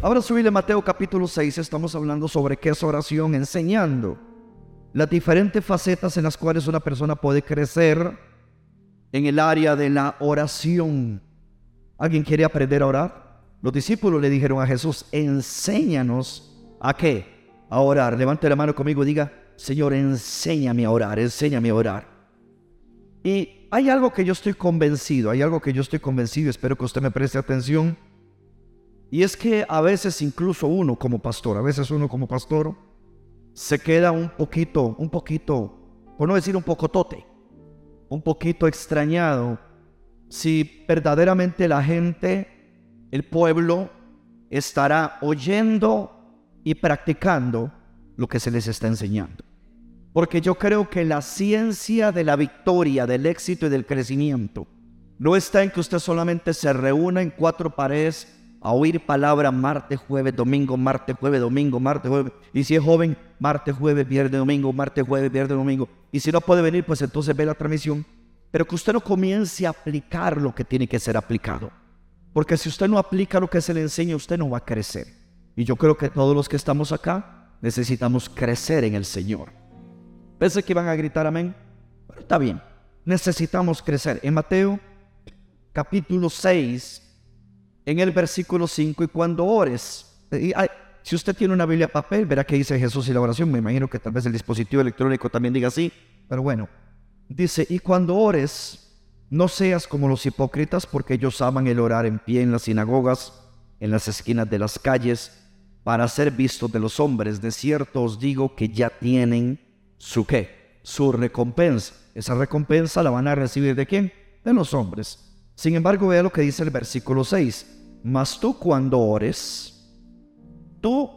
Ahora subirle Mateo capítulo 6, estamos hablando sobre qué es oración, enseñando las diferentes facetas en las cuales una persona puede crecer en el área de la oración. ¿Alguien quiere aprender a orar? Los discípulos le dijeron a Jesús, enséñanos a qué? A orar. Levante la mano conmigo y diga, Señor, enséñame a orar, enséñame a orar. Y hay algo que yo estoy convencido, hay algo que yo estoy convencido, espero que usted me preste atención. Y es que a veces incluso uno como pastor, a veces uno como pastor, se queda un poquito, un poquito, por no decir un poco tote, un poquito extrañado si verdaderamente la gente, el pueblo, estará oyendo y practicando lo que se les está enseñando. Porque yo creo que la ciencia de la victoria, del éxito y del crecimiento no está en que usted solamente se reúna en cuatro paredes a oír palabra martes, jueves, domingo, martes, jueves, domingo, martes, jueves. Y si es joven, martes, jueves, viernes, domingo, martes, jueves, viernes, domingo. Y si no puede venir, pues entonces ve la transmisión. Pero que usted no comience a aplicar lo que tiene que ser aplicado. Porque si usted no aplica lo que se le enseña, usted no va a crecer. Y yo creo que todos los que estamos acá necesitamos crecer en el Señor. Pensé que iban a gritar amén. Pero está bien. Necesitamos crecer. En Mateo capítulo 6, en el versículo 5, y cuando ores, si usted tiene una Biblia papel, verá que dice Jesús y la oración. Me imagino que tal vez el dispositivo electrónico también diga así. Pero bueno, dice, y cuando ores, no seas como los hipócritas, porque ellos aman el orar en pie en las sinagogas, en las esquinas de las calles, para ser vistos de los hombres. De cierto os digo que ya tienen su qué, su recompensa. Esa recompensa la van a recibir de quién? De los hombres. Sin embargo, vea lo que dice el versículo 6. Mas tú cuando ores, tú,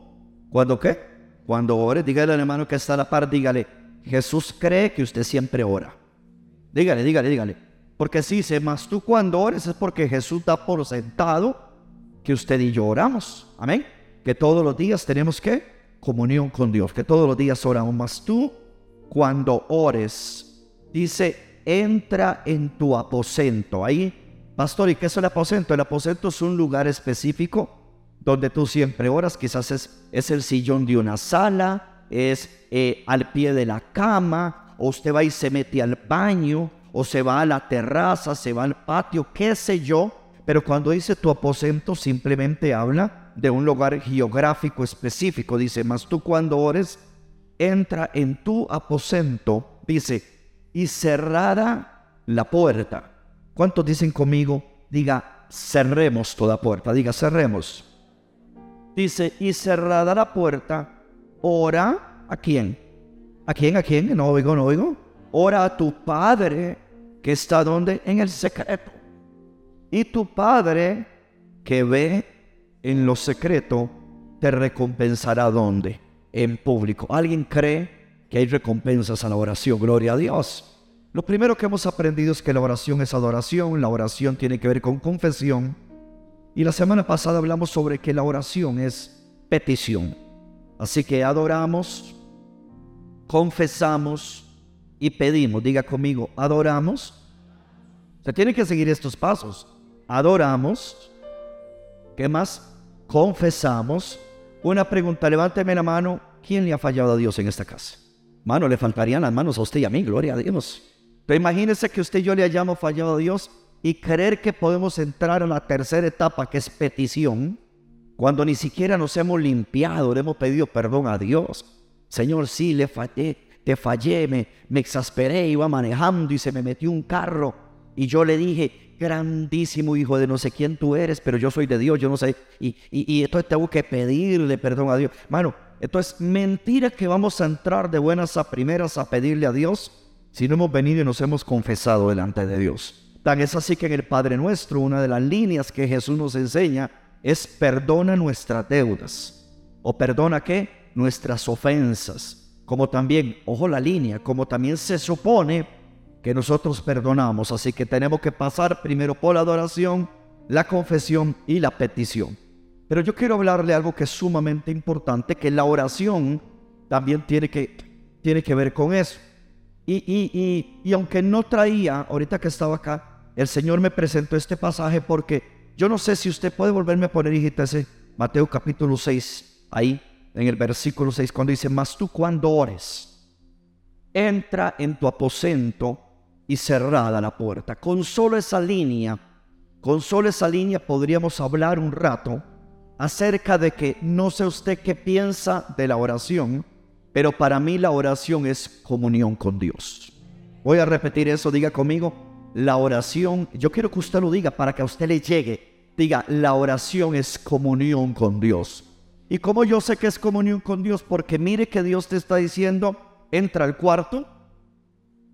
¿cuando qué? Cuando ores, dígale al hermano que está a la par, dígale, Jesús cree que usted siempre ora. Dígale, dígale, dígale. Porque si dice, mas tú cuando ores es porque Jesús da por sentado que usted y yo oramos. Amén. Que todos los días tenemos que comunión con Dios, que todos los días oramos. Mas tú cuando ores, dice, entra en tu aposento. Ahí, pastor, ¿y qué es el aposento? El aposento es un lugar específico donde tú siempre oras. Quizás es, es el sillón de una sala, es eh, al pie de la cama, o usted va y se mete al baño, o se va a la terraza, se va al patio, qué sé yo. Pero cuando dice tu aposento, simplemente habla de un lugar geográfico específico. Dice, más tú cuando ores, entra en tu aposento, dice, y cerrada la puerta. ¿Cuántos dicen conmigo? Diga, cerremos toda puerta, diga, cerremos. Dice, y cerrada la puerta, ora a quién? ¿A quién? ¿A quién? No oigo, no oigo. Ora a tu Padre que está donde? En el secreto. Y tu Padre que ve en lo secreto, te recompensará donde? en público. ¿Alguien cree que hay recompensas a la oración? Gloria a Dios. Lo primero que hemos aprendido es que la oración es adoración, la oración tiene que ver con confesión. Y la semana pasada hablamos sobre que la oración es petición. Así que adoramos, confesamos y pedimos. Diga conmigo, adoramos. Se tiene que seguir estos pasos. Adoramos. ¿Qué más? Confesamos una pregunta, levánteme la mano. ¿Quién le ha fallado a Dios en esta casa? Mano, le faltarían las manos a usted y a mí, gloria a Dios. Pero imagínese que usted yo le hayamos fallado a Dios y creer que podemos entrar a la tercera etapa, que es petición, cuando ni siquiera nos hemos limpiado, le hemos pedido perdón a Dios. Señor, sí, le fallé, te fallé, me, me exasperé, iba manejando y se me metió un carro. Y yo le dije, grandísimo hijo de no sé quién tú eres, pero yo soy de Dios, yo no sé. Y, y, y entonces tengo que pedirle perdón a Dios. Mano, esto es mentira que vamos a entrar de buenas a primeras a pedirle a Dios si no hemos venido y nos hemos confesado delante de Dios. Tan es así que en el Padre Nuestro, una de las líneas que Jesús nos enseña es perdona nuestras deudas. ¿O perdona qué? Nuestras ofensas. Como también, ojo la línea, como también se supone que nosotros perdonamos. Así que tenemos que pasar primero por la adoración, la confesión y la petición. Pero yo quiero hablarle algo que es sumamente importante, que la oración también tiene que, tiene que ver con eso. Y, y, y, aunque no traía, ahorita que estaba acá, el Señor me presentó este pasaje porque yo no sé si usted puede volverme a poner, hijita, ese, Mateo capítulo 6, ahí en el versículo 6, cuando dice, mas tú cuando ores, entra en tu aposento y cerrada la puerta. Con solo esa línea, con solo esa línea podríamos hablar un rato acerca de que no sé usted qué piensa de la oración, pero para mí la oración es comunión con Dios. Voy a repetir eso, diga conmigo, la oración, yo quiero que usted lo diga para que a usted le llegue, diga, la oración es comunión con Dios. ¿Y cómo yo sé que es comunión con Dios? Porque mire que Dios te está diciendo, entra al cuarto,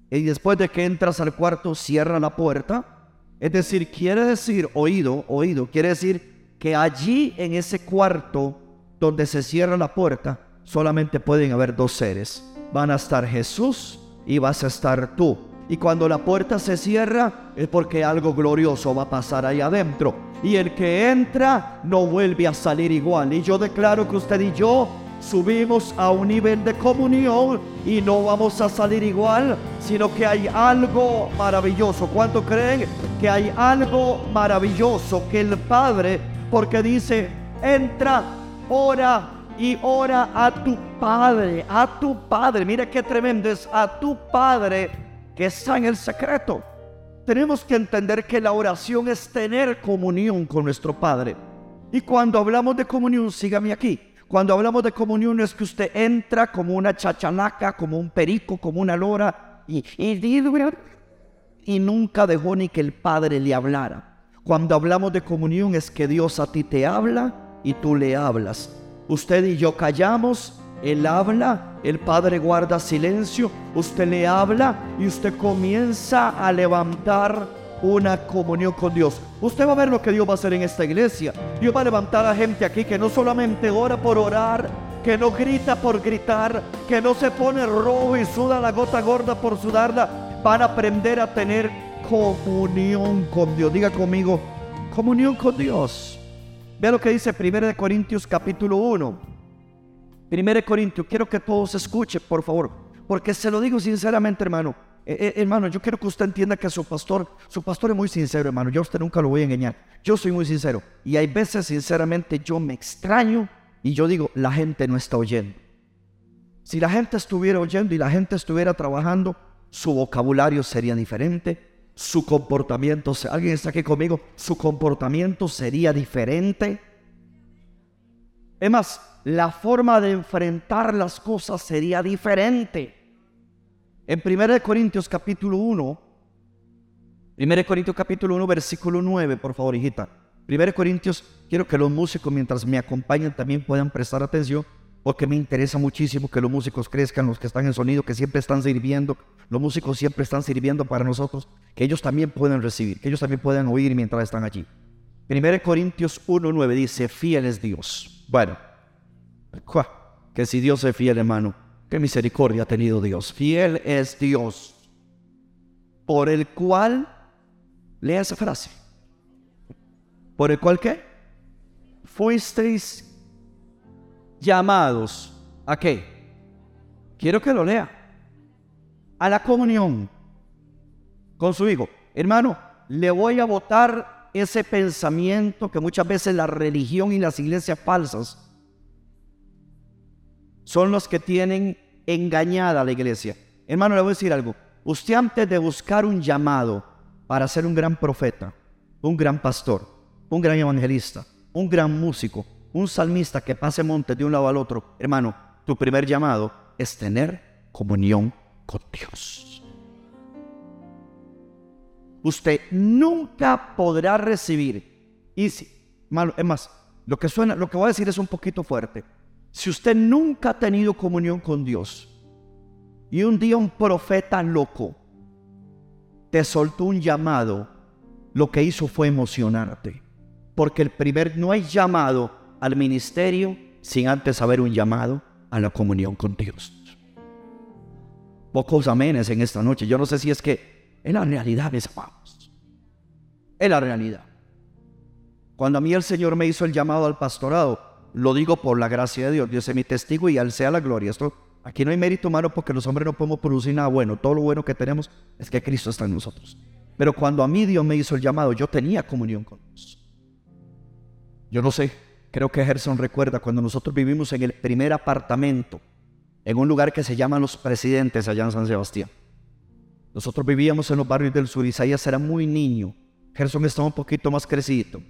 y después de que entras al cuarto, cierra la puerta. Es decir, quiere decir, oído, oído, quiere decir que allí en ese cuarto donde se cierra la puerta solamente pueden haber dos seres. Van a estar Jesús y vas a estar tú. Y cuando la puerta se cierra es porque algo glorioso va a pasar ahí adentro. Y el que entra no vuelve a salir igual. Y yo declaro que usted y yo subimos a un nivel de comunión y no vamos a salir igual, sino que hay algo maravilloso. ¿Cuánto creen que hay algo maravilloso que el Padre porque dice, entra, ora y ora a tu Padre, a tu Padre. Mira qué tremendo es, a tu Padre que está en el secreto. Tenemos que entender que la oración es tener comunión con nuestro Padre. Y cuando hablamos de comunión, sígame aquí. Cuando hablamos de comunión es que usted entra como una chachalaca, como un perico, como una lora y, y, y nunca dejó ni que el Padre le hablara. Cuando hablamos de comunión es que Dios a ti te habla y tú le hablas. Usted y yo callamos, Él habla, el Padre guarda silencio, usted le habla y usted comienza a levantar una comunión con Dios. Usted va a ver lo que Dios va a hacer en esta iglesia. Dios va a levantar a gente aquí que no solamente ora por orar, que no grita por gritar, que no se pone rojo y suda la gota gorda por sudarla. Van a aprender a tener comunión con Dios. Diga conmigo, comunión con Dios. Vea lo que dice 1 Corintios capítulo 1. 1 Corintios, quiero que todos escuchen, por favor, porque se lo digo sinceramente, hermano. Eh, eh, hermano, yo quiero que usted entienda que su pastor, su pastor es muy sincero, hermano. Yo a usted nunca lo voy a engañar. Yo soy muy sincero. Y hay veces, sinceramente, yo me extraño y yo digo, la gente no está oyendo. Si la gente estuviera oyendo y la gente estuviera trabajando, su vocabulario sería diferente, su comportamiento, alguien está aquí conmigo, su comportamiento sería diferente. Es más, la forma de enfrentar las cosas sería diferente. En 1 Corintios capítulo 1, 1 Corintios capítulo 1, versículo 9, por favor, hijita. 1 Corintios, quiero que los músicos mientras me acompañan también puedan prestar atención porque me interesa muchísimo que los músicos crezcan, los que están en sonido, que siempre están sirviendo, los músicos siempre están sirviendo para nosotros, que ellos también pueden recibir, que ellos también puedan oír mientras están allí. 1 Corintios 1.9 dice, fiel es Dios. Bueno, que si Dios es fiel, hermano, qué misericordia ha tenido Dios. Fiel es Dios, por el cual, lea esa frase, por el cual qué? Fuisteis llamados a qué? Quiero que lo lea. A la comunión con su hijo. Hermano, le voy a votar ese pensamiento que muchas veces la religión y las iglesias falsas son los que tienen engañada a la iglesia. Hermano, le voy a decir algo. Usted antes de buscar un llamado para ser un gran profeta, un gran pastor, un gran evangelista, un gran músico, un salmista que pase monte de un lado al otro, hermano, tu primer llamado es tener comunión con Dios. Usted nunca podrá recibir, y si, malo, es más, lo que suena, lo que voy a decir es un poquito fuerte. Si usted nunca ha tenido comunión con Dios y un día un profeta loco te soltó un llamado, lo que hizo fue emocionarte. Porque el primer, no hay llamado al ministerio sin antes haber un llamado a la comunión con Dios. Pocos amenes en esta noche. Yo no sé si es que es la realidad, mis amados. Es la realidad. Cuando a mí el Señor me hizo el llamado al pastorado, lo digo por la gracia de Dios. Dios es mi testigo y al sea la gloria. Esto, aquí no hay mérito humano porque los hombres no podemos producir nada bueno. Todo lo bueno que tenemos es que Cristo está en nosotros. Pero cuando a mí Dios me hizo el llamado, yo tenía comunión con Dios. Yo no sé Creo que Gerson recuerda cuando nosotros vivimos en el primer apartamento, en un lugar que se llama Los Presidentes, allá en San Sebastián. Nosotros vivíamos en los barrios del sur, Isaías era muy niño, Gerson estaba un poquito más crecido.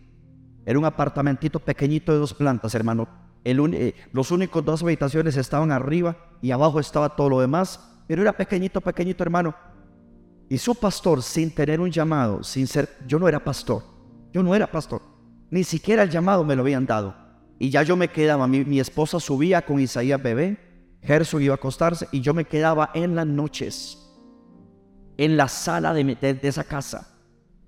Era un apartamentito pequeñito de dos plantas, hermano. Eh, los únicos dos habitaciones estaban arriba y abajo estaba todo lo demás, pero era pequeñito, pequeñito, hermano. Y su pastor, sin tener un llamado, sin ser, yo no era pastor, yo no era pastor, ni siquiera el llamado me lo habían dado. Y ya yo me quedaba, mi, esposa subía con Isaías bebé, Gerson iba a acostarse y yo me quedaba en las noches, en la sala de, de esa casa,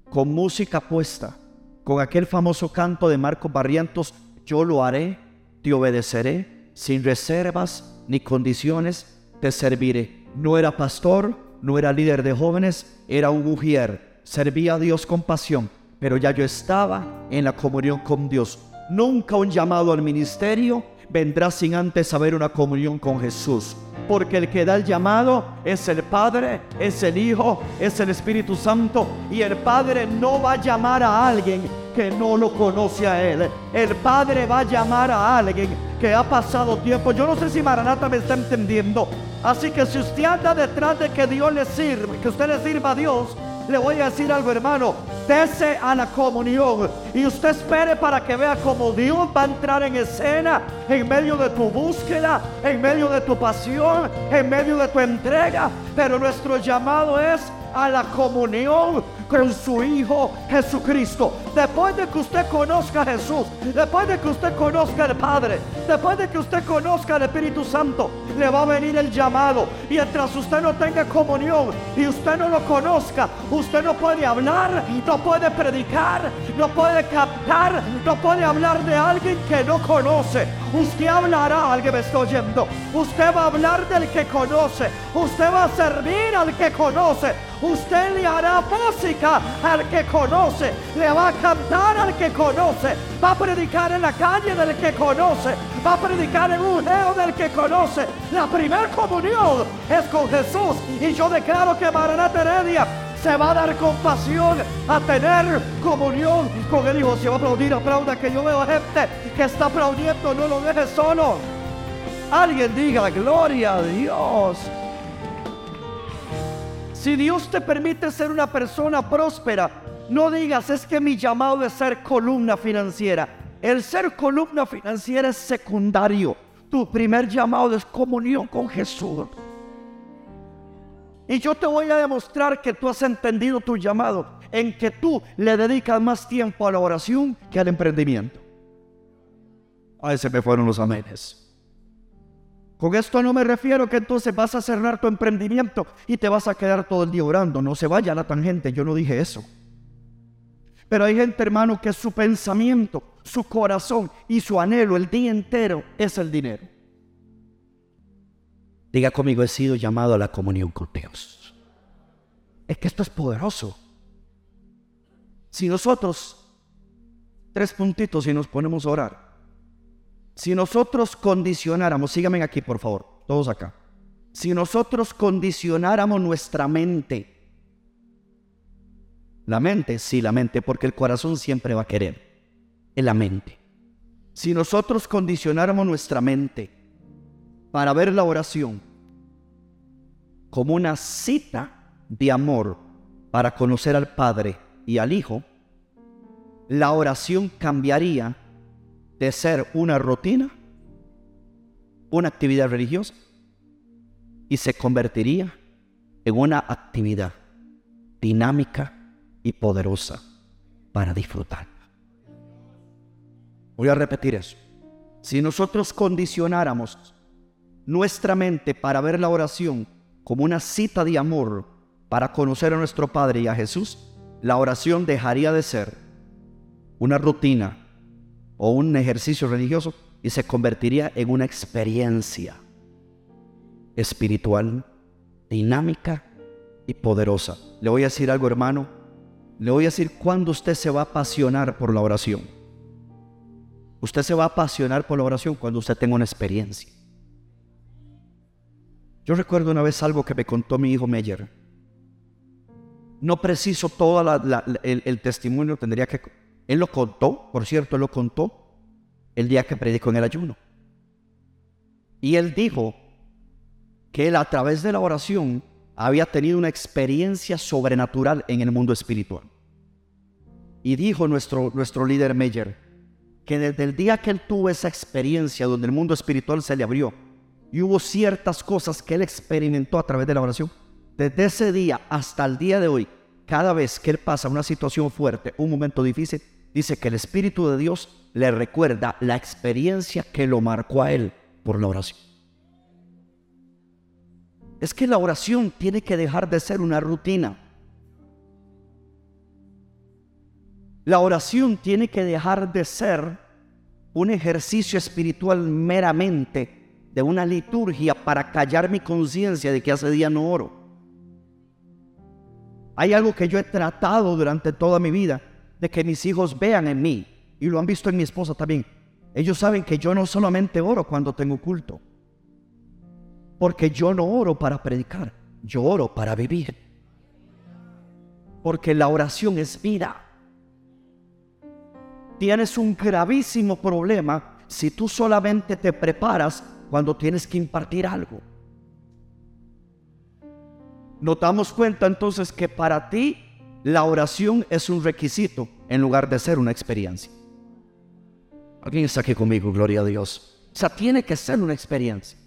con música puesta, con aquel famoso canto de Marcos Barrientos, yo lo haré te obedeceré, sin reservas ni condiciones te serviré. No era pastor, no era líder de jóvenes, era un mujer. Servía a Dios con pasión, pero ya yo estaba en la comunión con Dios. Nunca un llamado al ministerio vendrá sin antes haber una comunión con Jesús. Porque el que da el llamado es el Padre, es el Hijo, es el Espíritu Santo. Y el Padre no va a llamar a alguien que no lo conoce a Él. El Padre va a llamar a alguien que ha pasado tiempo. Yo no sé si Maranata me está entendiendo. Así que si usted anda detrás de que Dios le sirva, que usted le sirva a Dios, le voy a decir algo, hermano. Dese a la comunión y usted espere para que vea cómo Dios va a entrar en escena en medio de tu búsqueda, en medio de tu pasión, en medio de tu entrega. Pero nuestro llamado es a la comunión con su Hijo Jesucristo. Después de que usted conozca a Jesús, después de que usted conozca al Padre, después de que usted conozca al Espíritu Santo, le va a venir el llamado. Mientras usted no tenga comunión y usted no lo conozca, usted no puede hablar, no puede predicar, no puede captar, no puede hablar de alguien que no conoce. Usted hablará, alguien me está oyendo. Usted va a hablar del que conoce. Usted va a servir al que conoce. Usted le hará música al que conoce. Le va a cantar al que conoce. Va a predicar en la calle del que conoce. Va a predicar en un geo del que conoce. La primera comunión es con Jesús. Y yo declaro que Maranata Heredia se va a dar compasión a tener comunión con el Hijo. Se va a aplaudir, aplauda que yo veo gente que está aplaudiendo, no lo deje solo. Alguien diga, gloria a Dios. Si Dios te permite ser una persona próspera, no digas es que mi llamado es ser columna financiera. El ser columna financiera es secundario. Tu primer llamado es comunión con Jesús. Y yo te voy a demostrar que tú has entendido tu llamado en que tú le dedicas más tiempo a la oración que al emprendimiento. A ese me fueron los amenes. Con esto no me refiero que entonces vas a cerrar tu emprendimiento y te vas a quedar todo el día orando. No se vaya la tangente, yo no dije eso. Pero hay gente, hermano, que su pensamiento, su corazón y su anhelo el día entero es el dinero. Diga conmigo, he sido llamado a la comunión con Dios. Es que esto es poderoso. Si nosotros, tres puntitos y nos ponemos a orar, si nosotros condicionáramos, síganme aquí por favor, todos acá. Si nosotros condicionáramos nuestra mente, la mente, sí, la mente, porque el corazón siempre va a querer, en la mente. Si nosotros condicionáramos nuestra mente para ver la oración como una cita de amor para conocer al Padre y al Hijo, la oración cambiaría de ser una rutina, una actividad religiosa, y se convertiría en una actividad dinámica y poderosa para disfrutar. Voy a repetir eso. Si nosotros condicionáramos nuestra mente para ver la oración como una cita de amor para conocer a nuestro Padre y a Jesús, la oración dejaría de ser una rutina o un ejercicio religioso y se convertiría en una experiencia espiritual, dinámica y poderosa. Le voy a decir algo, hermano. Le voy a decir cuándo usted se va a apasionar por la oración. Usted se va a apasionar por la oración cuando usted tenga una experiencia. Yo recuerdo una vez algo que me contó mi hijo Meyer. No preciso todo el, el testimonio, tendría que él lo contó, por cierto, él lo contó el día que predicó en el ayuno. Y él dijo que él a través de la oración había tenido una experiencia sobrenatural en el mundo espiritual. Y dijo nuestro, nuestro líder Meyer que desde el día que él tuvo esa experiencia donde el mundo espiritual se le abrió y hubo ciertas cosas que él experimentó a través de la oración, desde ese día hasta el día de hoy, cada vez que él pasa una situación fuerte, un momento difícil, dice que el Espíritu de Dios le recuerda la experiencia que lo marcó a él por la oración. Es que la oración tiene que dejar de ser una rutina. La oración tiene que dejar de ser un ejercicio espiritual meramente de una liturgia para callar mi conciencia de que hace día no oro. Hay algo que yo he tratado durante toda mi vida, de que mis hijos vean en mí, y lo han visto en mi esposa también. Ellos saben que yo no solamente oro cuando tengo culto, porque yo no oro para predicar, yo oro para vivir. Porque la oración es vida. Tienes un gravísimo problema si tú solamente te preparas cuando tienes que impartir algo. Nos damos cuenta entonces que para ti la oración es un requisito en lugar de ser una experiencia. ¿Alguien está aquí conmigo? Gloria a Dios. O sea, tiene que ser una experiencia.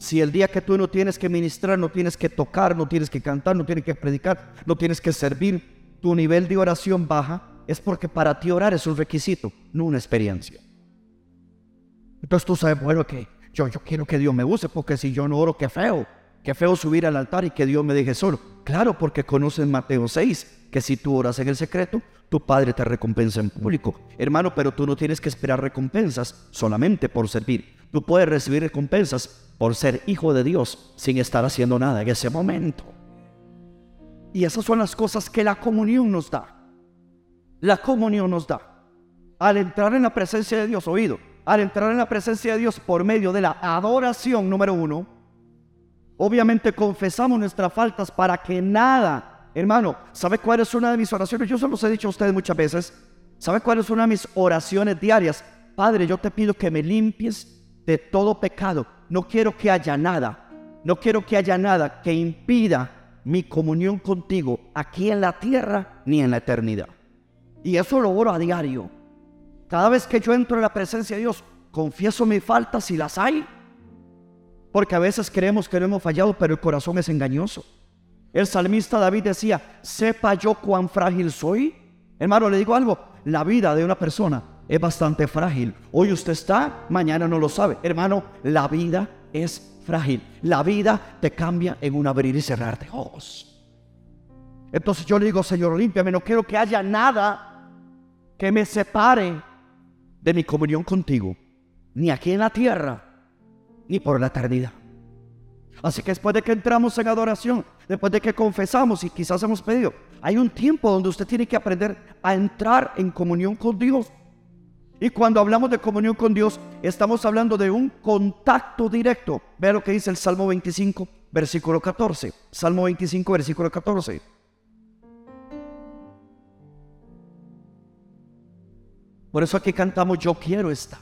Si el día que tú no tienes que ministrar, no tienes que tocar, no tienes que cantar, no tienes que predicar, no tienes que servir, tu nivel de oración baja, es porque para ti orar es un requisito, no una experiencia. Entonces tú sabes, bueno, que yo, yo quiero que Dios me use, porque si yo no oro, qué feo. Qué feo subir al altar y que Dios me deje solo. Claro, porque conoces Mateo 6, que si tú oras en el secreto, tu Padre te recompensa en público. Hermano, pero tú no tienes que esperar recompensas solamente por servir. Tú puedes recibir recompensas por ser hijo de Dios sin estar haciendo nada en ese momento. Y esas son las cosas que la comunión nos da. La comunión nos da. Al entrar en la presencia de Dios, oído, al entrar en la presencia de Dios por medio de la adoración número uno, obviamente confesamos nuestras faltas para que nada, hermano, ¿sabe cuál es una de mis oraciones? Yo se los he dicho a ustedes muchas veces. ¿Sabe cuál es una de mis oraciones diarias? Padre, yo te pido que me limpies de todo pecado no quiero que haya nada, no quiero que haya nada que impida mi comunión contigo aquí en la tierra ni en la eternidad. Y eso lo oro a diario. Cada vez que yo entro en la presencia de Dios, confieso mis faltas si las hay. Porque a veces creemos que no hemos fallado, pero el corazón es engañoso. El salmista David decía, sepa yo cuán frágil soy. Hermano, le digo algo, la vida de una persona es bastante frágil. Hoy usted está, mañana no lo sabe. Hermano, la vida es frágil. La vida te cambia en un abrir y cerrar de ojos. Entonces yo le digo, Señor, límpiame, no quiero que haya nada que me separe de mi comunión contigo, ni aquí en la tierra, ni por la eternidad. Así que después de que entramos en adoración, después de que confesamos y quizás hemos pedido, hay un tiempo donde usted tiene que aprender a entrar en comunión con Dios. Y cuando hablamos de comunión con Dios, estamos hablando de un contacto directo. Vea lo que dice el Salmo 25, versículo 14. Salmo 25, versículo 14. Por eso aquí cantamos yo quiero estar.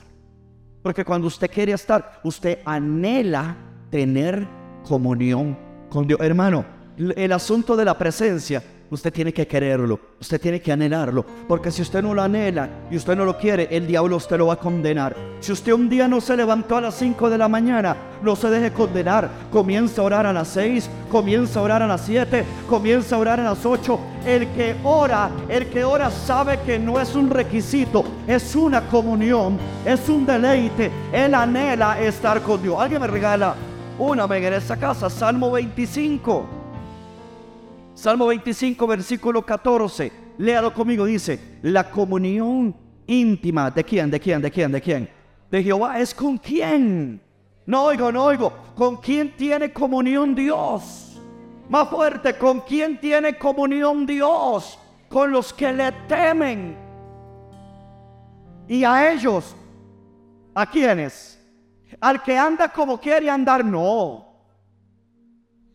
Porque cuando usted quiere estar, usted anhela tener comunión con Dios. Hermano, el asunto de la presencia Usted tiene que quererlo, usted tiene que anhelarlo, porque si usted no lo anhela y usted no lo quiere, el diablo usted lo va a condenar. Si usted un día no se levantó a las 5 de la mañana, no se deje condenar. Comienza a orar a las 6, comienza a orar a las 7, comienza a orar a las 8. El que ora, el que ora sabe que no es un requisito, es una comunión, es un deleite. Él anhela estar con Dios. Alguien me regala una vez en esa casa, Salmo 25. Salmo 25, versículo 14. Léalo conmigo, dice, la comunión íntima, ¿de quién? ¿De quién? ¿De quién? ¿De quién? De Jehová es con quién. No oigo, no oigo. ¿Con quién tiene comunión Dios? Más fuerte, ¿con quién tiene comunión Dios? Con los que le temen. Y a ellos, ¿a quiénes? Al que anda como quiere andar, no.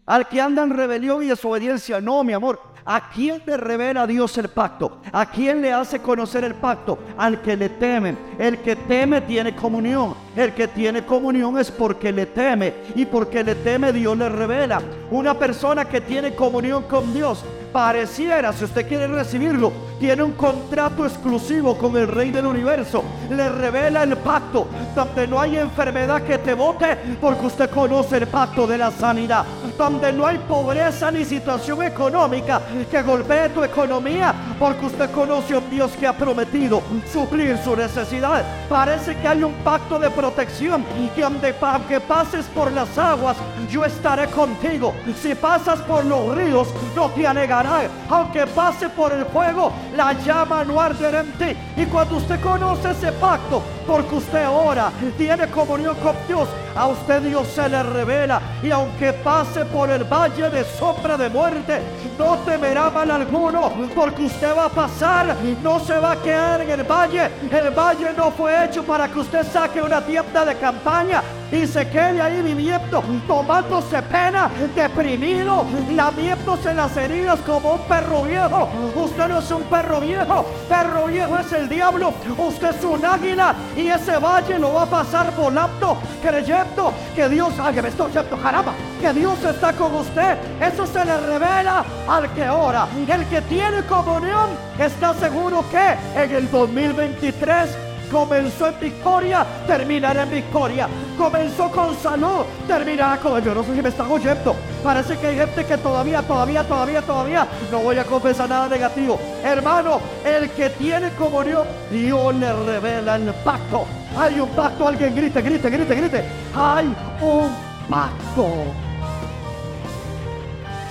Al que anda en rebelión y desobediencia, no, mi amor. ¿A quién le revela Dios el pacto? ¿A quién le hace conocer el pacto? Al que le teme. El que teme tiene comunión. El que tiene comunión es porque le teme. Y porque le teme Dios le revela. Una persona que tiene comunión con Dios pareciera, si usted quiere recibirlo, tiene un contrato exclusivo con el Rey del Universo. Le revela el pacto, donde no hay enfermedad que te bote, porque usted conoce el pacto de la sanidad. Donde no hay pobreza ni situación económica que golpee tu economía, porque usted conoce a un Dios que ha prometido suplir su necesidad. Parece que hay un pacto de protección, que aunque pases por las aguas, yo estaré contigo. Si pasas por los ríos, no te anegaré aunque pase por el fuego, la llama no arderá en ti. Y cuando usted conoce ese pacto, porque usted ora, tiene comunión con Dios, a usted Dios se le revela. Y aunque pase por el valle de sombra de muerte, no temerá mal alguno, porque usted va a pasar, no se va a quedar en el valle. El valle no fue hecho para que usted saque una tienda de campaña y se quede ahí viviendo, tomándose pena, deprimido, lamiéndose las heridas como un perro viejo. Usted no es un perro viejo, perro viejo es el diablo. Usted es un águila y ese valle lo va a pasar volando, creyendo que Dios, ay, me estoy caramba, que Dios está con usted. Eso se le revela al que ora. El que tiene comunión está seguro que en el 2023 Comenzó en victoria, terminará en victoria. Comenzó con salud, terminará con... Yo no sé si me. Parece que hay gente que todavía, todavía, todavía, todavía no voy a confesar nada negativo. Hermano, el que tiene comunión, Dios le revela el pacto. Hay un pacto, alguien grite, grite, grite, grite. Hay un pacto.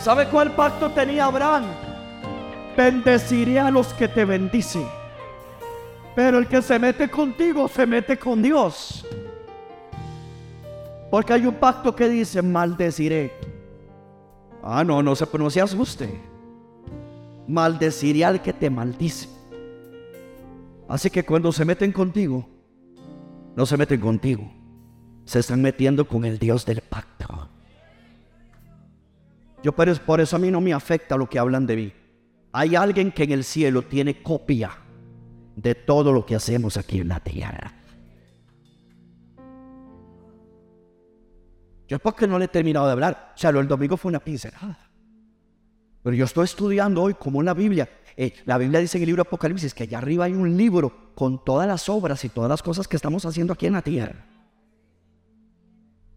¿Sabe cuál pacto tenía Abraham? Bendeciré a los que te bendicen pero el que se mete contigo se mete con Dios. Porque hay un pacto que dice, maldeciré. Ah, no, no se, no se asuste. Maldeciré al que te maldice. Así que cuando se meten contigo, no se meten contigo. Se están metiendo con el Dios del pacto. Yo por eso a mí no me afecta lo que hablan de mí. Hay alguien que en el cielo tiene copia de todo lo que hacemos aquí en la tierra. Yo es porque no le he terminado de hablar. O sea, el domingo fue una pincelada. Pero yo estoy estudiando hoy como en la Biblia. Eh, la Biblia dice en el libro Apocalipsis que allá arriba hay un libro con todas las obras y todas las cosas que estamos haciendo aquí en la tierra.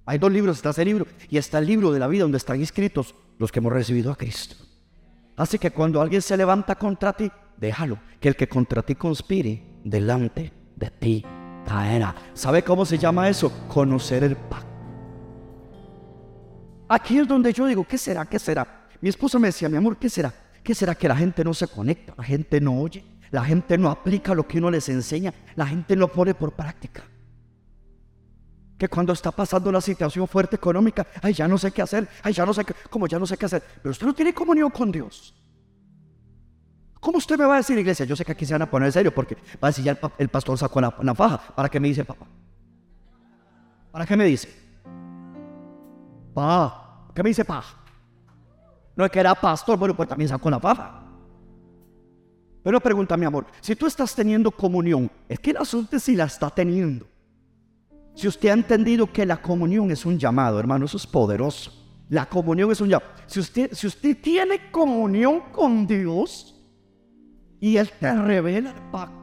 Hay dos libros, está ese libro y está el libro de la vida donde están escritos los que hemos recibido a Cristo. Así que cuando alguien se levanta contra ti, déjalo, que el que contra ti conspire delante de ti caerá. ¿Sabe cómo se llama eso? Conocer el pacto. Aquí es donde yo digo, ¿qué será? ¿Qué será? Mi esposa me decía, mi amor, ¿qué será? ¿Qué será que la gente no se conecta? La gente no oye, la gente no aplica lo que uno les enseña, la gente no pone por práctica. Que cuando está pasando una situación fuerte económica, ay, ya no sé qué hacer, ay, ya no sé qué, como ya no sé qué hacer, pero usted no tiene comunión con Dios. ¿Cómo usted me va a decir, iglesia? Yo sé que aquí se van a poner en serio porque va a decir ya el, pastor sacó la, la, faja. ¿Para qué me dice papá? ¿Para qué me dice? Pa. ¿Qué me dice pa? No es que era pastor, bueno, pues también sacó la faja. Pero pregunta, mi amor, si tú estás teniendo comunión, es que el asunto es si la está teniendo. Si usted ha entendido que la comunión es un llamado, hermano, eso es poderoso. La comunión es un llamado. Si usted, si usted tiene comunión con Dios, y Él te revela el pacto.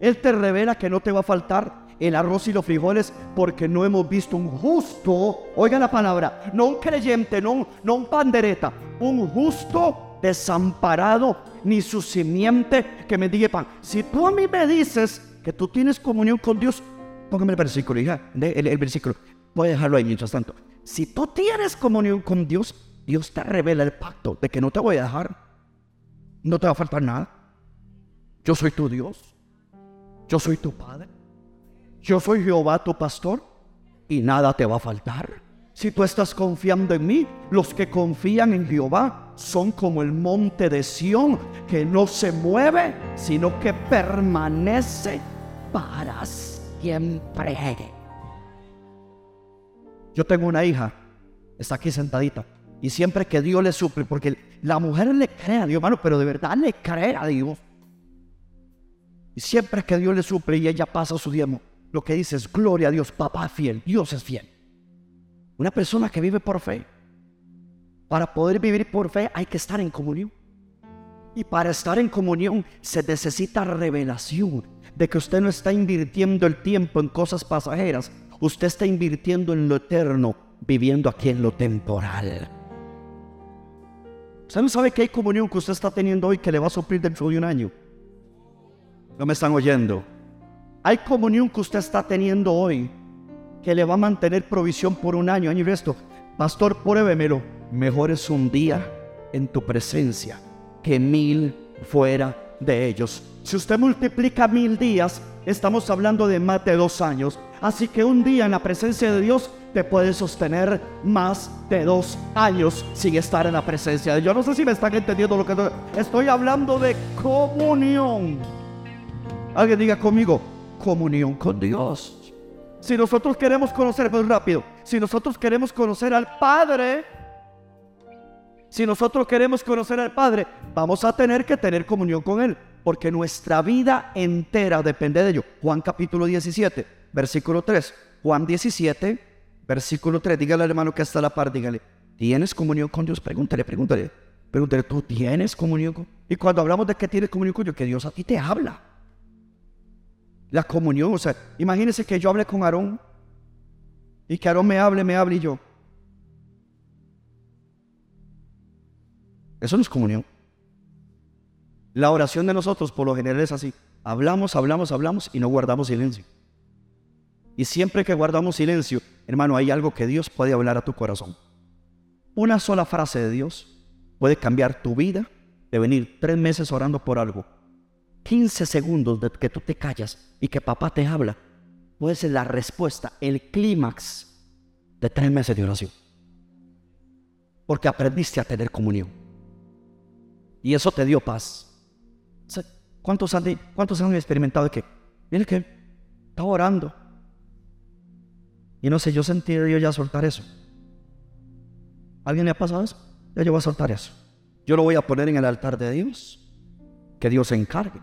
Él te revela que no te va a faltar el arroz y los frijoles porque no hemos visto un justo, oiga la palabra, no un creyente, no, no un pandereta, un justo desamparado, ni su simiente que me diga pan. Si tú a mí me dices que tú tienes comunión con Dios, póngame el versículo, hija, el, el versículo. Voy a dejarlo ahí mientras tanto. Si tú tienes comunión con Dios, Dios te revela el pacto de que no te voy a dejar. No te va a faltar nada. Yo soy tu Dios. Yo soy tu Padre. Yo soy Jehová tu pastor y nada te va a faltar. Si tú estás confiando en mí, los que confían en Jehová son como el monte de Sión, que no se mueve, sino que permanece para siempre. Yo tengo una hija, está aquí sentadita. Y siempre que Dios le suple, porque la mujer le cree a Dios, hermano, pero de verdad le cree a Dios. Y siempre que Dios le suple y ella pasa su diezmo, lo que dice es, gloria a Dios, papá fiel, Dios es fiel. Una persona que vive por fe. Para poder vivir por fe hay que estar en comunión. Y para estar en comunión se necesita revelación de que usted no está invirtiendo el tiempo en cosas pasajeras, usted está invirtiendo en lo eterno, viviendo aquí en lo temporal. Usted no sabe que hay comunión que usted está teniendo hoy que le va a suplir dentro de un año. No me están oyendo. Hay comunión que usted está teniendo hoy que le va a mantener provisión por un año, año y resto. Pastor, pruébemelo. Mejor es un día en tu presencia que mil fuera de ellos. Si usted multiplica mil días, estamos hablando de más de dos años. Así que un día en la presencia de Dios te puede sostener más de dos años sin estar en la presencia de Dios. Yo no sé si me están entendiendo lo que estoy, hablando de comunión. Alguien diga conmigo, comunión con Dios. Si nosotros queremos conocer, muy rápido, si nosotros queremos conocer al Padre, si nosotros queremos conocer al Padre, vamos a tener que tener comunión con Él, porque nuestra vida entera depende de ello. Juan capítulo 17, versículo 3. Juan 17, versículo 3. Dígale al hermano que está a la par, dígale, ¿tienes comunión con Dios? Pregúntale, pregúntale. Pregúntale, ¿tú tienes comunión con Y cuando hablamos de que tienes comunión con Dios, que Dios a ti te habla. La comunión, o sea, imagínense que yo hable con Aarón y que Aarón me hable, me hable y yo. Eso no es comunión. La oración de nosotros por lo general es así. Hablamos, hablamos, hablamos y no guardamos silencio. Y siempre que guardamos silencio, hermano, hay algo que Dios puede hablar a tu corazón. Una sola frase de Dios puede cambiar tu vida de venir tres meses orando por algo 15 segundos de que tú te callas y que papá te habla, puede ser la respuesta, el clímax de tres meses de oración. Porque aprendiste a tener comunión. Y eso te dio paz. ¿Cuántos han, cuántos han experimentado que, viene que estaba orando? Y no sé, yo sentí Dios ya soltar eso. ¿Alguien le ha pasado eso? Ya yo voy a soltar eso. Yo lo voy a poner en el altar de Dios. Que Dios se encargue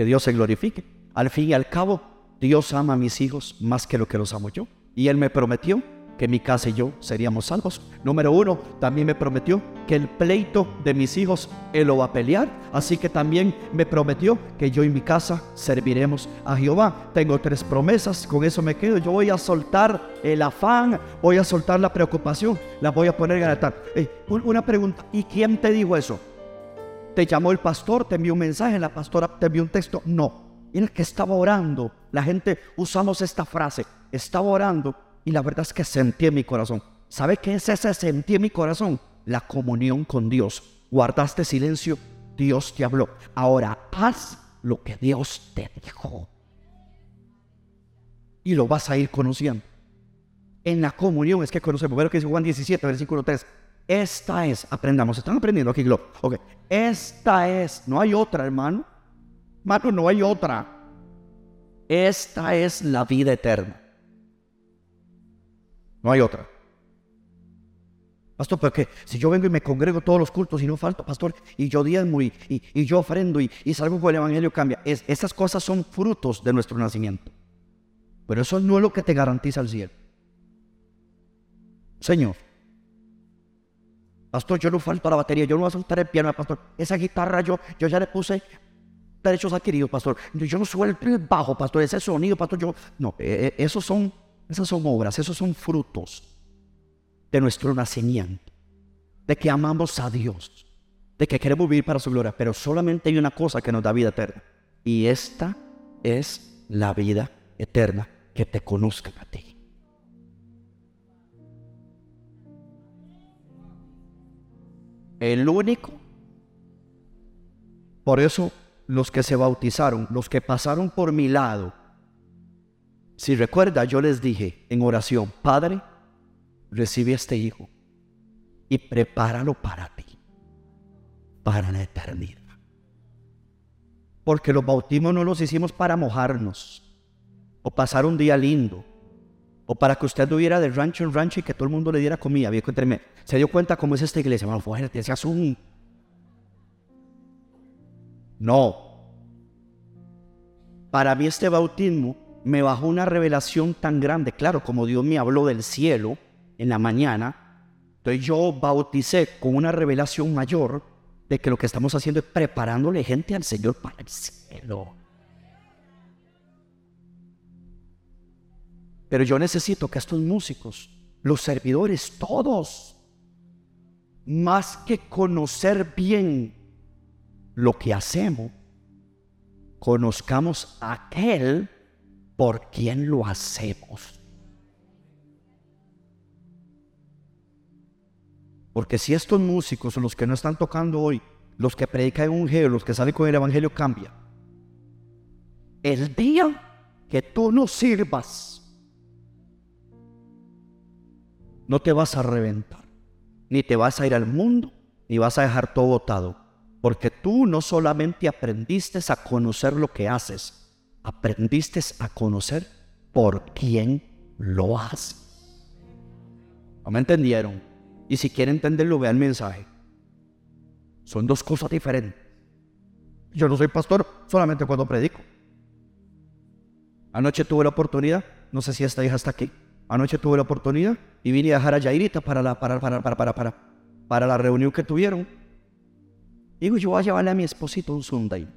que Dios se glorifique. Al fin y al cabo, Dios ama a mis hijos más que lo que los amo yo. Y Él me prometió que mi casa y yo seríamos salvos. Número uno, también me prometió que el pleito de mis hijos Él lo va a pelear. Así que también me prometió que yo y mi casa serviremos a Jehová. Tengo tres promesas, con eso me quedo. Yo voy a soltar el afán, voy a soltar la preocupación, la voy a poner en el altar. una pregunta, ¿y quién te dijo eso? Te llamó el pastor, te envió un mensaje, la pastora te envió un texto. No, el que estaba orando. La gente usamos esta frase, estaba orando y la verdad es que sentí en mi corazón. ¿Sabe qué es ese sentí en mi corazón? La comunión con Dios. Guardaste silencio, Dios te habló. Ahora haz lo que Dios te dijo. Y lo vas a ir conociendo. En la comunión es que conocemos. Lo que dice Juan 17, versículo 3. Esta es, aprendamos, están aprendiendo aquí, Globo. Ok, esta es, no hay otra, hermano. Hermano, no hay otra. Esta es la vida eterna. No hay otra. Pastor, porque si yo vengo y me congrego todos los cultos y no falto, pastor, y yo diezmo y, y, yo ofrendo y, salgo con el evangelio cambia. Es, esas cosas son frutos de nuestro nacimiento. Pero eso no es lo que te garantiza el cielo. Señor, Pastor, yo no falto a la batería, yo no voy a soltar el piano, pastor. Esa guitarra yo, yo ya le puse derechos adquiridos, pastor. Yo no suelto el bajo, pastor. Ese sonido, pastor, yo... No, eh, eh, esos son, esas son obras, esos son frutos de nuestro nacimiento. De que amamos a Dios. De que queremos vivir para su gloria. Pero solamente hay una cosa que nos da vida eterna. Y esta es la vida eterna. Que te conozcan a ti. El único. Por eso los que se bautizaron, los que pasaron por mi lado, si recuerda, yo les dije en oración, Padre, recibe este hijo y prepáralo para ti, para la eternidad. Porque los bautismos no los hicimos para mojarnos, o pasar un día lindo, O para que usted hubiera de rancho en rancho y que todo el mundo le diera comida. Se dio cuenta cómo es esta iglesia. Fuerte, ese asunto. No. Para mí este bautismo me bajó una revelación tan grande. Claro, como Dios me habló del cielo en la mañana. Entonces yo bauticé con una revelación mayor de que lo que estamos haciendo es preparándole gente al Señor para el cielo. Pero yo necesito que estos músicos, los servidores, todos, más que conocer bien lo que hacemos, conozcamos a aquel por quien lo hacemos. Porque si estos músicos los que no están tocando hoy, los que predican un evangelio, los que salen con el evangelio, cambia. El día que tú no sirvas no te vas a reventar, ni te vas a ir al mundo, ni vas a dejar todo botado, porque tú no solamente aprendiste a conocer lo que haces, aprendiste a conocer por quién lo haces. ¿No me entendieron? Y si quieren entenderlo, vean el mensaje. Son dos cosas diferentes. Yo no soy pastor solamente cuando predico. Anoche tuve la oportunidad, no sé si esta hija está aquí, Anoche tuve la oportunidad y vine a dejar a Yairita para la, para, para, para, para, para, la reunión que tuvieron. Digo, yo voy a llevarle a mi esposito un Sunday.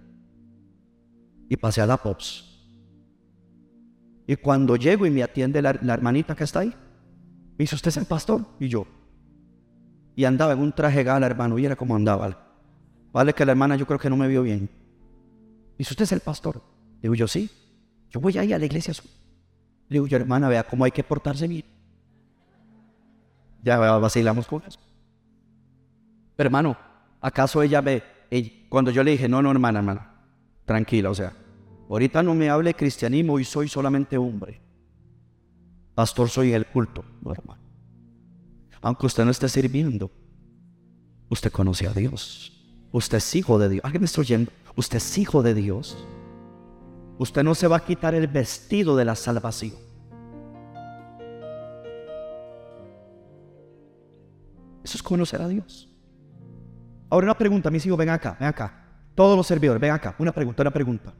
Y pasé a la Pops. Y cuando llego y me atiende la, hermanita que está ahí, me dice, ¿usted es el pastor? Y yo. Y andaba en un traje gala, hermano, y era como andaba. Vale que la hermana yo creo que no me vio bien. Dice, ¿usted es el pastor? Digo yo, sí. Yo voy ahí a la iglesia. Le digo yo, hermana, vea cómo hay que portarse bien. Ya vacilamos con eso. Pero hermano, ¿acaso ella ve? cuando yo le dije, no, no, hermana, hermana, tranquila, o sea, ahorita no me hable cristianismo y soy solamente hombre. Pastor, soy el culto, hermano. Aunque usted no esté sirviendo, usted conoce a Dios. Usted es hijo de Dios. ¿Alguien me está oyendo? Usted es hijo de Dios. Usted no se va a quitar el vestido de la salvación. Eso es conocer a Dios. Ahora una pregunta, mis hijos, ven acá, ven acá. Todos los servidores, ven acá. Una pregunta, una pregunta.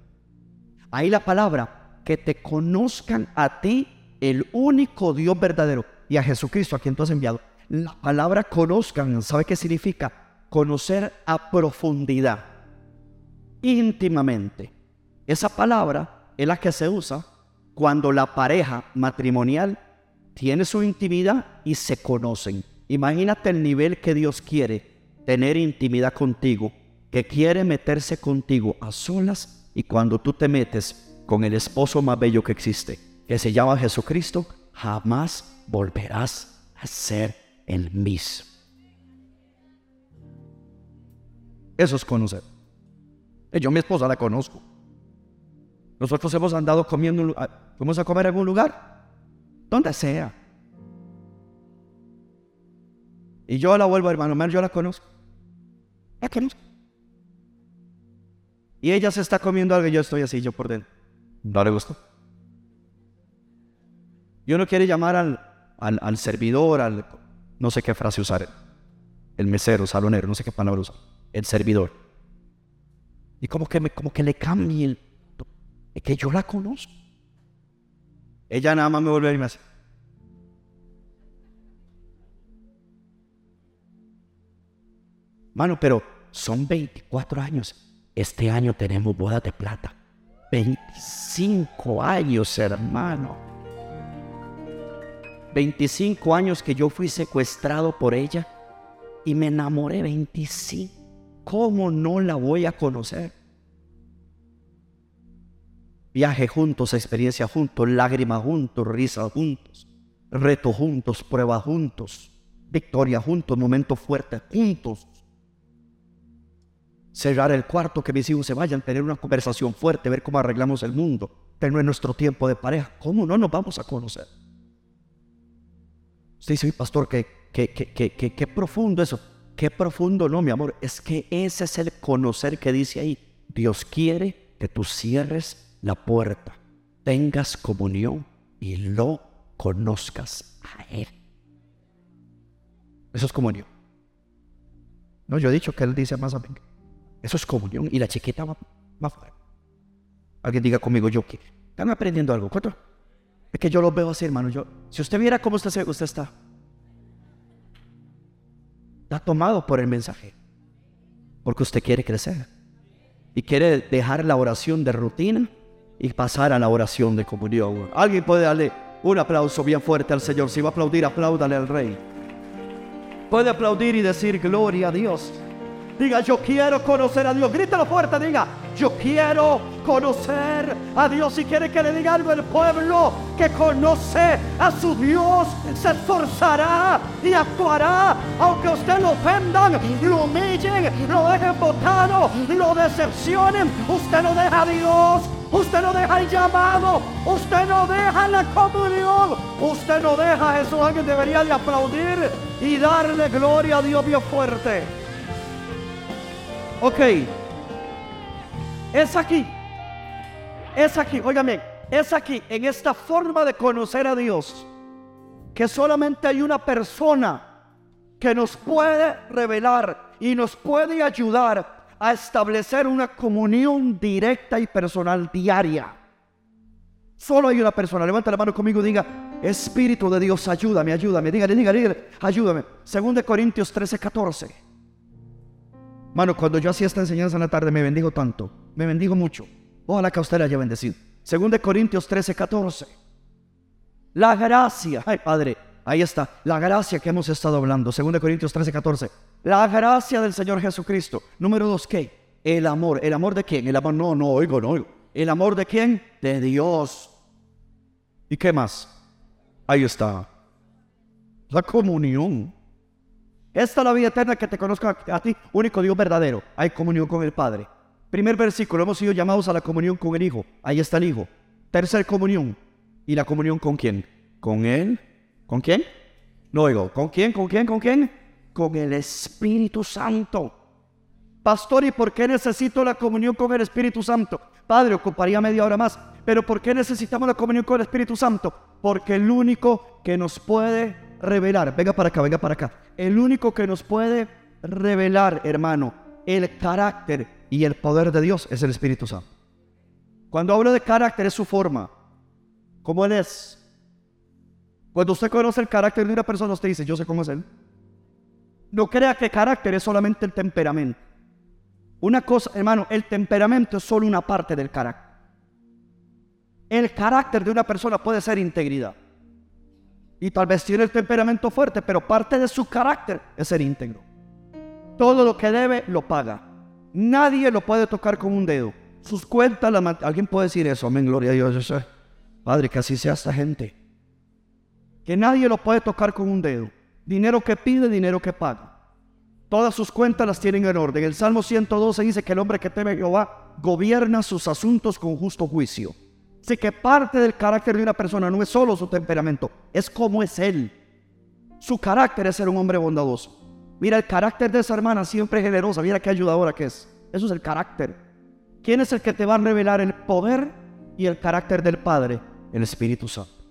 Ahí la palabra, que te conozcan a ti, el único Dios verdadero, y a Jesucristo, a quien tú has enviado. La palabra conozcan, ¿sabe qué significa? Conocer a profundidad, íntimamente. Esa palabra es la que se usa cuando la pareja matrimonial tiene su intimidad y se conocen. Imagínate el nivel que Dios quiere tener intimidad contigo, que quiere meterse contigo a solas y cuando tú te metes con el esposo más bello que existe, que se llama Jesucristo, jamás volverás a ser el mismo. Eso es conocer. Yo mi esposa la conozco. Nosotros hemos andado comiendo, fuimos a comer en algún lugar, donde sea. Y yo la vuelvo, hermano, yo la conozco. La conozco. Y ella se está comiendo algo y yo estoy así, yo por dentro. No le gustó. Yo no quiere llamar al, al, servidor, al no sé qué frase usar, el mesero, salonero, no sé qué palabra usar, el servidor. Y como que, me, como que le cambie el es que yo la conozco. Ella nada más me vuelve a y me hace. Mano, pero son 24 años. Este año tenemos boda de plata. 25 años, hermano. 25 años que yo fui secuestrado por ella y me enamoré 25. ¿Cómo no la voy a conocer? Viaje juntos, experiencia juntos, lágrimas juntos, risa juntos, reto juntos, prueba juntos, victoria juntos, momentos fuertes juntos. Cerrar el cuarto, que mis hijos se vayan, tener una conversación fuerte, ver cómo arreglamos el mundo, tener nuestro tiempo de pareja. ¿Cómo no nos vamos a conocer? Usted dice, pastor, qué, qué, qué, qué profundo eso. Qué profundo, no, mi amor. Es que ese es el conocer que dice ahí. Dios quiere que tú cierres la puerta, tengas comunión y lo conozcas a Él. Eso es comunión. No, yo he dicho que Él dice más a mí. Eso es comunión. Y la chiquita va, va fuera. Alguien diga conmigo, yo quiero. Están aprendiendo algo. ¿Cuánto? Es que yo lo veo así, hermano. Yo, si usted viera cómo usted, usted está, está tomado por el mensaje. Porque usted quiere crecer. Y quiere dejar la oración de rutina y pasar a la oración de comunión. Alguien puede darle un aplauso bien fuerte al Señor. Si va a aplaudir, apláudale al Rey. Puede aplaudir y decir gloria a Dios. Diga, yo quiero conocer a Dios. Grítalo fuerte, diga, yo quiero conocer a Dios. Si quiere que le diga algo, el pueblo que conoce a su Dios se esforzará y actuará. Aunque usted lo ofendan, lo humillen, lo dejen botado, lo decepcionen, usted no deja a Dios. Usted no deja el llamado. Usted no deja la comunión. Usted no deja eso. Alguien debería de aplaudir y darle gloria a Dios bien fuerte. Ok. Es aquí. Es aquí. Óigame. Es aquí. En esta forma de conocer a Dios. Que solamente hay una persona que nos puede revelar y nos puede ayudar a establecer una comunión directa y personal diaria. Solo hay una persona. Levanta la mano conmigo y diga, Espíritu de Dios, ayúdame, ayúdame. Dígale, dígale, dígale, ayúdame. Según de Corintios 13, 14. Mano, cuando yo hacía esta enseñanza en la tarde me bendijo tanto. Me bendigo mucho. Ojalá que a usted le haya bendecido. Según de Corintios 13, 14. La gracia. Ay, Padre, ahí está. La gracia que hemos estado hablando. Según de Corintios 13, 14. La gracia del Señor Jesucristo. Número dos, ¿qué? El amor. ¿El amor de quién? El amor, no, no oigo, no oigo. ¿El amor de quién? De Dios. ¿Y qué más? Ahí está. La comunión. Esta es la vida eterna que te conozca a ti, único Dios verdadero. Hay comunión con el Padre. Primer versículo, hemos sido llamados a la comunión con el Hijo. Ahí está el Hijo. Tercer comunión. ¿Y la comunión con quién? ¿Con Él? ¿Con quién? No oigo. ¿Con quién? ¿Con quién? ¿Con quién? con el Espíritu Santo. Pastor, ¿y por qué necesito la comunión con el Espíritu Santo? Padre, ocuparía media hora más. Pero ¿por qué necesitamos la comunión con el Espíritu Santo? Porque el único que nos puede revelar, venga para acá, venga para acá, el único que nos puede revelar, hermano, el carácter y el poder de Dios es el Espíritu Santo. Cuando hablo de carácter es su forma, como Él es. Cuando usted conoce el carácter de una persona, usted dice, yo sé cómo es Él. No crea que carácter es solamente el temperamento. Una cosa, hermano, el temperamento es solo una parte del carácter. El carácter de una persona puede ser integridad. Y tal vez tiene el temperamento fuerte, pero parte de su carácter es ser íntegro. Todo lo que debe lo paga. Nadie lo puede tocar con un dedo. Sus cuentas, la alguien puede decir eso, amén, gloria a Dios. Padre, que así sea esta gente. Que nadie lo puede tocar con un dedo. Dinero que pide, dinero que paga. Todas sus cuentas las tienen en orden. El Salmo 112 dice que el hombre que teme a Jehová gobierna sus asuntos con justo juicio. Así que parte del carácter de una persona no es solo su temperamento, es como es él. Su carácter es ser un hombre bondadoso. Mira, el carácter de esa hermana siempre generosa. Mira qué ayudadora que es. Eso es el carácter. ¿Quién es el que te va a revelar el poder y el carácter del Padre? El Espíritu Santo.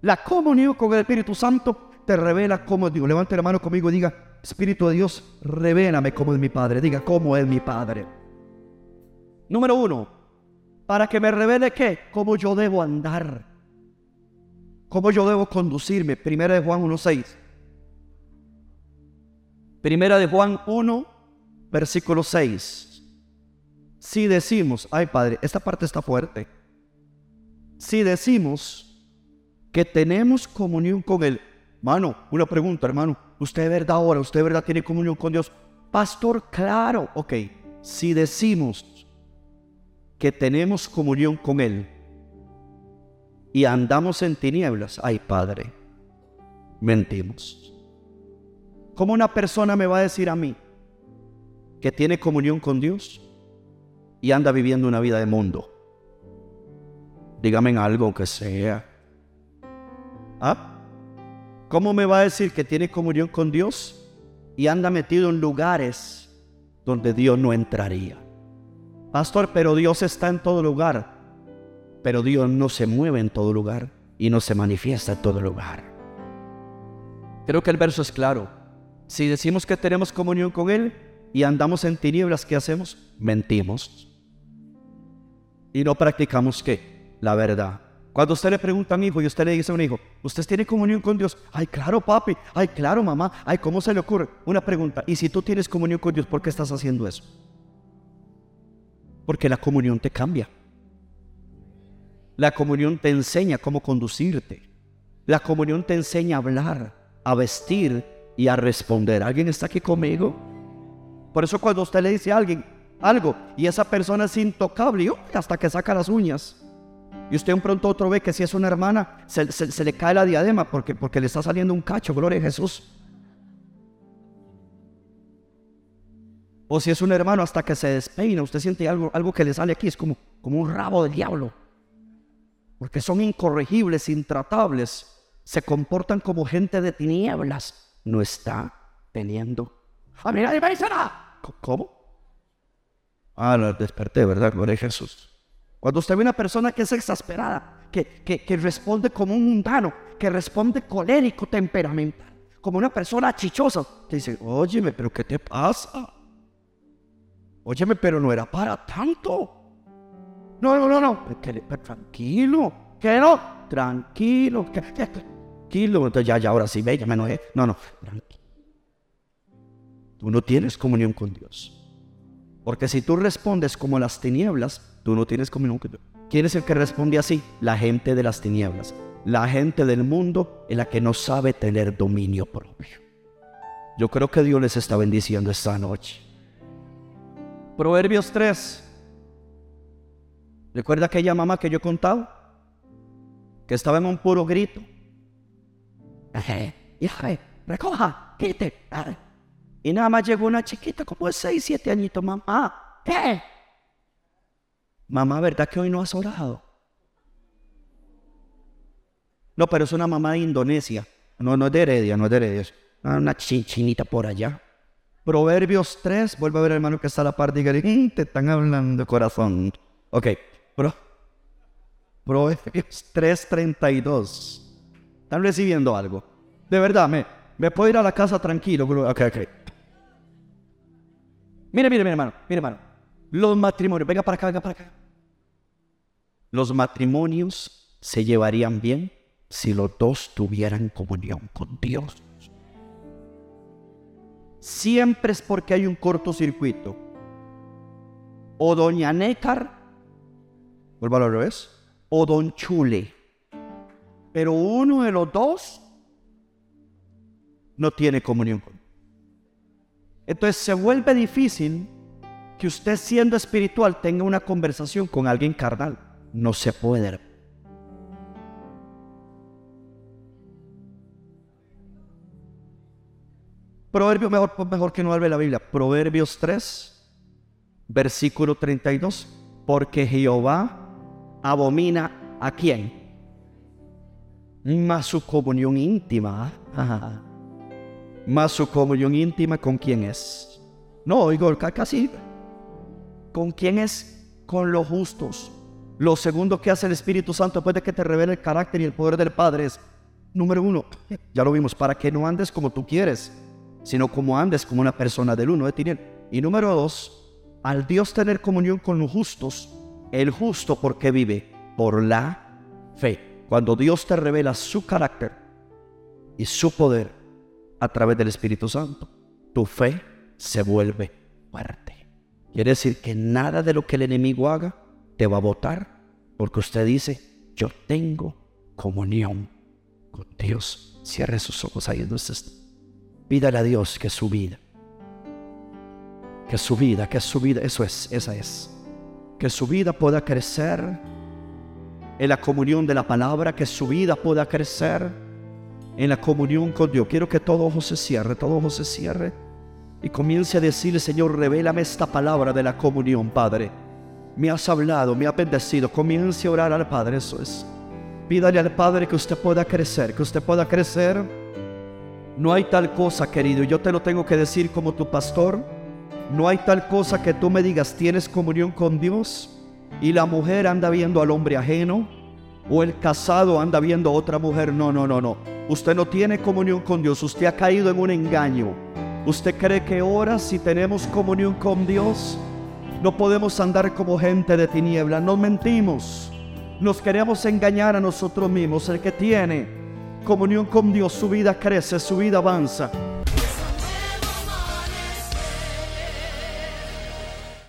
La comunión con el Espíritu Santo te revela cómo es Dios. Levante la mano conmigo y diga, Espíritu de Dios, revélame cómo es mi Padre. Diga, cómo es mi Padre. Número uno, para que me revele qué, cómo yo debo andar. Cómo yo debo conducirme. Primera de Juan 1.6. Primera de Juan 1, versículo 6. Si decimos, ay Padre, esta parte está fuerte. Si decimos que tenemos comunión con Él Hermano, una pregunta, hermano. ¿Usted de verdad ahora, usted de verdad tiene comunión con Dios? Pastor, claro. Ok, si decimos que tenemos comunión con Él y andamos en tinieblas, ay Padre, mentimos. ¿Cómo una persona me va a decir a mí que tiene comunión con Dios y anda viviendo una vida de mundo? Dígame en algo que sea. ¿Ah? ¿Cómo me va a decir que tiene comunión con Dios y anda metido en lugares donde Dios no entraría? Pastor, pero Dios está en todo lugar. Pero Dios no se mueve en todo lugar. y no se manifiesta en todo lugar. Creo que el verso es claro. Si decimos que tenemos comunión con Él y andamos en tinieblas, ¿qué hacemos? Mentimos. Y no practicamos qué? La verdad. Cuando usted le pregunta a un hijo y usted le dice a un hijo, ¿usted tiene comunión con Dios? Ay, claro, papi. Ay, claro, mamá. Ay, ¿cómo se le ocurre? Una pregunta. ¿Y si tú tienes comunión con Dios, por qué estás haciendo eso? Porque la comunión te cambia. La comunión te enseña cómo conducirte. La comunión te enseña a hablar, a vestir y a responder. ¿Alguien está aquí conmigo? Por eso cuando usted le dice a alguien algo y esa persona es intocable, hasta que saca las uñas. Y usted un pronto otro ve que si es una hermana, se, le cae la diadema porque, porque le está saliendo un cacho, gloria a Jesús. O si es un hermano hasta que se despeina, usted siente algo, algo que le sale aquí, es como, como un rabo del diablo porque son incorregibles, intratables, se comportan como gente de tinieblas, no está teniendo. ¡Ah, mira, me dice nada! ¿Cómo? Ah, lo desperté, ¿verdad? Gloria a Jesús. Cuando usted ve una persona que es exasperada, que, que, que responde como un mundano, que responde colérico, temperamental, como una persona chichosa, te dice, óyeme, pero ¿qué te pasa? Óyeme, pero no era para tanto. No, no, no, no. tranquilo. ¿Qué no? Tranquilo. Tranquilo. Entonces ya, ya, ahora sí, ve, me enojé. No, no. Tú no tienes comunión con Dios. Porque si tú respondes como las tinieblas, tú no tienes comunión con Dios. ¿Quién es el que responde así? La gente de las tinieblas. La gente del mundo en la que no sabe tener dominio propio. Yo creo que Dios les está bendiciendo esta noche. Proverbios 3, ¿Recuerda aquella mamá que yo he contado? Que estaba en un puro grito. Recoja, quite. Y nada más llegó una chiquita como de 6, 7 añitos. Mamá, ¿qué? Mamá, ¿verdad que hoy no has orado? No, pero es una mamá de Indonesia. No, no es de Heredia, no es de Heredia. Una chinita por allá. Proverbios 3, vuelve a ver hermano que está a la parte y diga, te están hablando corazón. Ok, Pro, Proverbios 3:32. Están recibiendo algo. De verdad, me, me puedo ir a la casa tranquilo. Ok, ok. Mire, mire, mire, hermano. Mire, hermano. Los matrimonios. Venga para acá, venga para acá. Los matrimonios se llevarían bien si los dos tuvieran comunión con Dios. Siempre es porque hay un cortocircuito. O doña Nécar vuelvo al revés, o Don Chule. Pero uno de los dos no tiene comunión con Entonces se vuelve difícil que usted siendo espiritual tenga una conversación con alguien carnal. No se puede. Proverbios, mejor, mejor que no hable la Biblia. Proverbios 3, versículo 32. Porque Jehová abomina a quién? Más su comunión íntima. Más su comunión íntima con quién es. No, oigo, casi. ¿Con quién es? Con los justos. Lo segundo que hace el Espíritu Santo después de que te revele el carácter y el poder del Padre es, número uno, ya lo vimos, para que no andes como tú quieres, sino como andes como una persona del uno de. Y número dos, al Dios tener comunión con los justos, el justo porque vive por la fe. Cuando Dios te revela su carácter y su poder a través del Espíritu Santo, tu fe se vuelve fuerte. Quiere decir que nada de lo que el enemigo haga te va a votar porque usted dice, yo tengo comunión con Dios. Cierre sus ojos ahí donde está. Pídale a Dios que su vida, que su vida, que su vida, eso es, esa es que su vida pueda crecer en la comunión de la palabra, que su vida pueda crecer en la comunión con Dios. Quiero que todo ojo se cierre, todo ojo se cierre y comience a decirle, Señor, revélame esta palabra de la comunión, Padre. Me has hablado, me has bendecido. Comience a orar al Padre, eso es. Pídale al Padre que usted pueda crecer, que usted pueda crecer. No hay tal cosa, querido, yo te lo tengo que decir como tu pastor no hay tal cosa que tú me digas, tienes comunión con Dios y la mujer anda viendo al hombre ajeno o el casado anda viendo a otra mujer. No, no, no, no. Usted no tiene comunión con Dios. Usted ha caído en un engaño. ¿Usted cree que ahora si tenemos comunión con Dios? No podemos andar como gente de tiniebla. Nos mentimos. Nos queremos engañar a nosotros mismos. El que tiene comunión con Dios, su vida crece, su vida avanza.